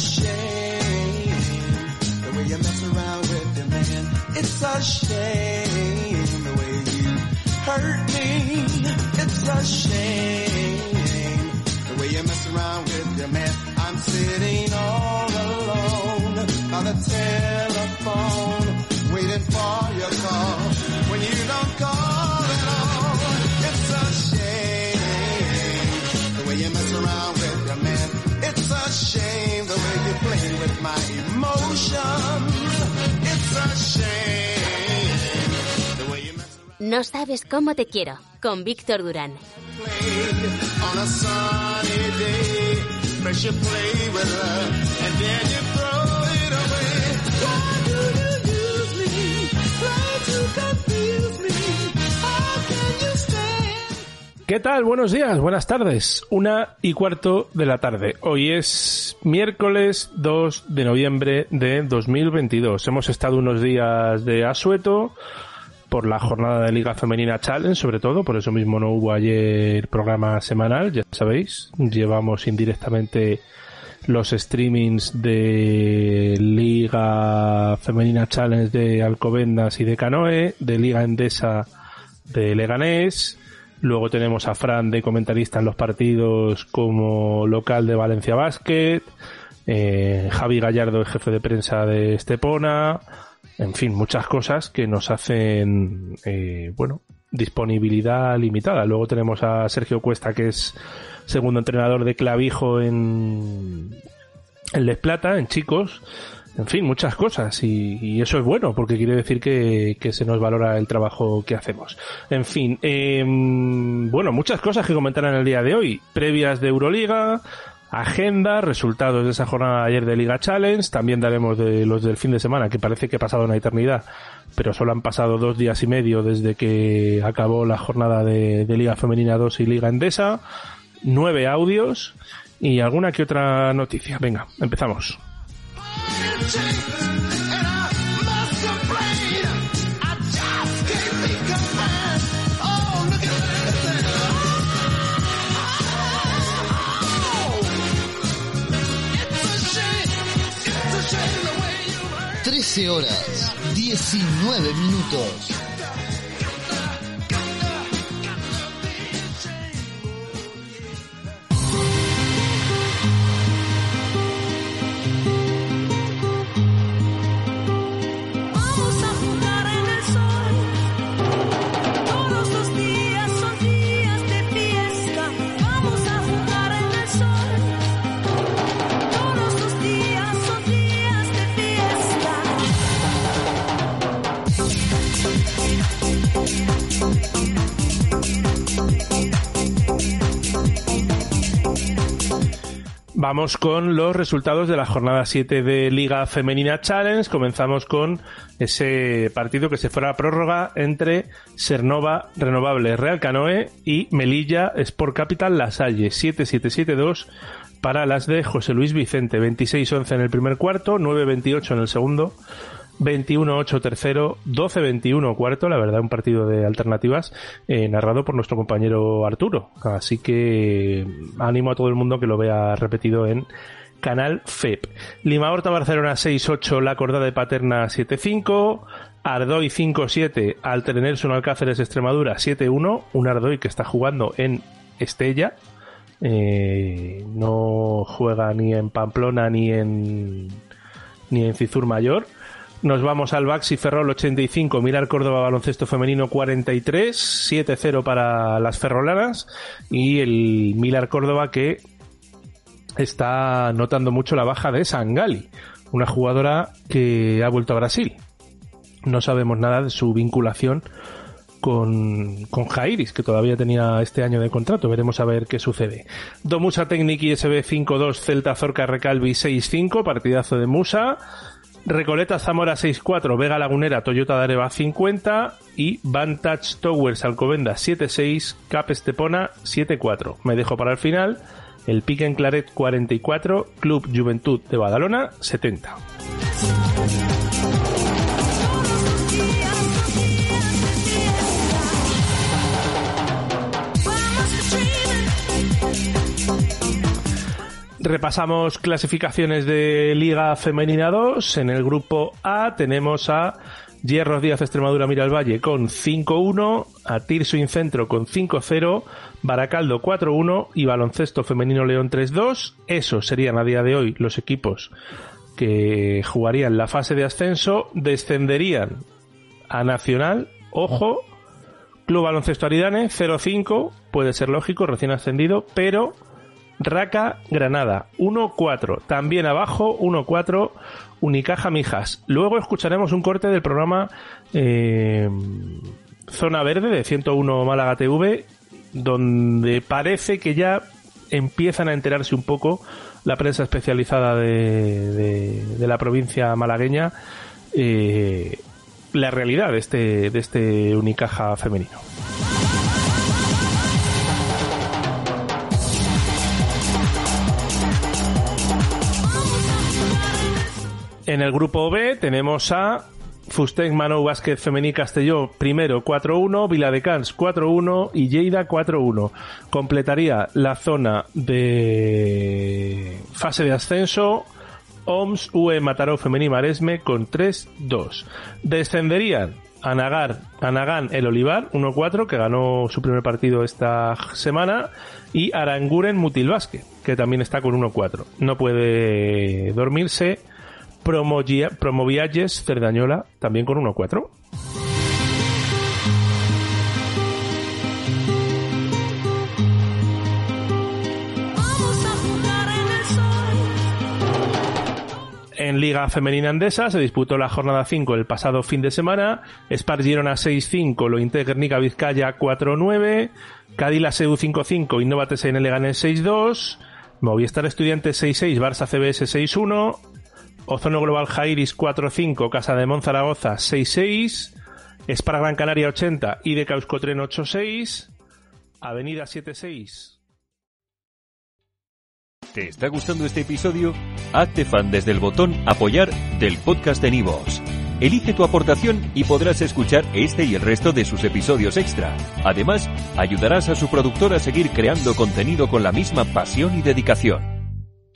shame the way you mess around with the man. It's a shame the way you hurt me. It's a shame the way you mess around with the man. I'm sitting all alone by the telephone, No sabes cómo te quiero, con Víctor Durán. ¿Qué tal? Buenos días, buenas tardes. Una y cuarto de la tarde. Hoy es miércoles 2 de noviembre de 2022. Hemos estado unos días de asueto por la jornada de Liga Femenina Challenge, sobre todo, por eso mismo no hubo ayer programa semanal, ya sabéis. Llevamos indirectamente los streamings de Liga Femenina Challenge de Alcobendas y de Canoe, de Liga Endesa de Leganés. Luego tenemos a Fran de comentarista en los partidos como local de Valencia Basket. eh, Javi Gallardo, el jefe de prensa de Estepona. En fin, muchas cosas que nos hacen, eh, bueno, disponibilidad limitada. Luego tenemos a Sergio Cuesta, que es segundo entrenador de Clavijo en, en Les Plata, en chicos. En fin, muchas cosas y, y eso es bueno porque quiere decir que, que se nos valora el trabajo que hacemos. En fin, em, bueno, muchas cosas que comentar en el día de hoy. Previas de Euroliga, agenda, resultados de esa jornada de ayer de Liga Challenge, también daremos de los del fin de semana, que parece que ha pasado una eternidad, pero solo han pasado dos días y medio desde que acabó la jornada de, de Liga Femenina 2 y Liga Endesa, nueve audios y alguna que otra noticia. Venga, empezamos. 13 horas, 19 minutos. Vamos con los resultados de la jornada 7 de Liga Femenina Challenge. Comenzamos con ese partido que se fuera a prórroga entre Sernova Renovables Real Canoe y Melilla Sport Capital La Salle 7-7-7-2 para las de José Luis Vicente. 26-11 en el primer cuarto, 9-28 en el segundo. 21-8 tercero, 12-21 cuarto, la verdad un partido de alternativas eh, narrado por nuestro compañero Arturo. Así que animo a todo el mundo que lo vea repetido en Canal FEP. Lima Horta Barcelona 6-8, La Cordada de Paterna 7-5, Ardoy 5-7, Alter Nelson Alcáceres Extremadura 7-1, un Ardoy que está jugando en Estella, eh, no juega ni en Pamplona ni en ni en Cizur Mayor. Nos vamos al Baxi Ferrol 85, Mirar Córdoba Baloncesto Femenino 43, 7-0 para las ferrolanas y el Milar Córdoba que está notando mucho la baja de Sangali, una jugadora que ha vuelto a Brasil. No sabemos nada de su vinculación con, con Jairis, que todavía tenía este año de contrato. Veremos a ver qué sucede. Domusa Technic ISB 5-2, Celta Zorca Recalvi 6-5, partidazo de Musa. Recoleta Zamora 6-4, Vega Lagunera Toyota Dareva 50 y Vantage Towers Alcobenda 7-6, Cap Estepona 7-4. Me dejo para el final el Pique en Claret 44, Club Juventud de Badalona 70. Repasamos clasificaciones de Liga Femenina 2. En el grupo A tenemos a Hierros Díaz Extremadura Miralvalle con 5-1, a Tirso Incentro con 5-0, Baracaldo 4-1 y Baloncesto Femenino León 3-2. Esos serían a día de hoy los equipos que jugarían la fase de ascenso, descenderían a Nacional, ojo, Club Baloncesto Aridane 0-5, puede ser lógico, recién ascendido, pero Raca Granada 1-4, también abajo 1-4, Unicaja Mijas. Luego escucharemos un corte del programa eh, Zona Verde de 101 Málaga TV, donde parece que ya empiezan a enterarse un poco la prensa especializada de, de- la provincia malagueña eh, la realidad de este, de este Unicaja femenino. En el grupo B tenemos a Fustec Manou Básquet Femení Castelló primero 4-1, Viladecans 4-1 y Lleida 4-1. Completaría la zona de fase de ascenso OMS UE Mataró Femení Maresme con 3-2. Descenderían Anagar, Anagán El Olivar 1-4 que ganó su primer partido esta semana y Aranguren Mutil Básquet que también está con 1-4. No puede dormirse Promoviajes Cerdañola también con 1-4. Vamos a jugar en. En Liga Femenina Andesa se disputó la jornada 5 el pasado fin de semana. Spar Girona 6-5, lo Guernica Vizcaya 4-9, Cadila Seu 5-5, Innova Leganés 6-2, Movistar Estudiantes 6-6, Barça CBS 6-1, Ozono Global Jairis 4-5, Casa de Monzaragoza 6-6, Spar Gran Canaria 80 y de Causcotren 8-6, Avenida 7-6. ¿Te está gustando este episodio? Hazte fan desde el botón Apoyar del podcast de Nivos. Elige tu aportación y podrás escuchar este y el resto de sus episodios extra. Además, ayudarás a su productor a seguir creando contenido con la misma pasión y dedicación.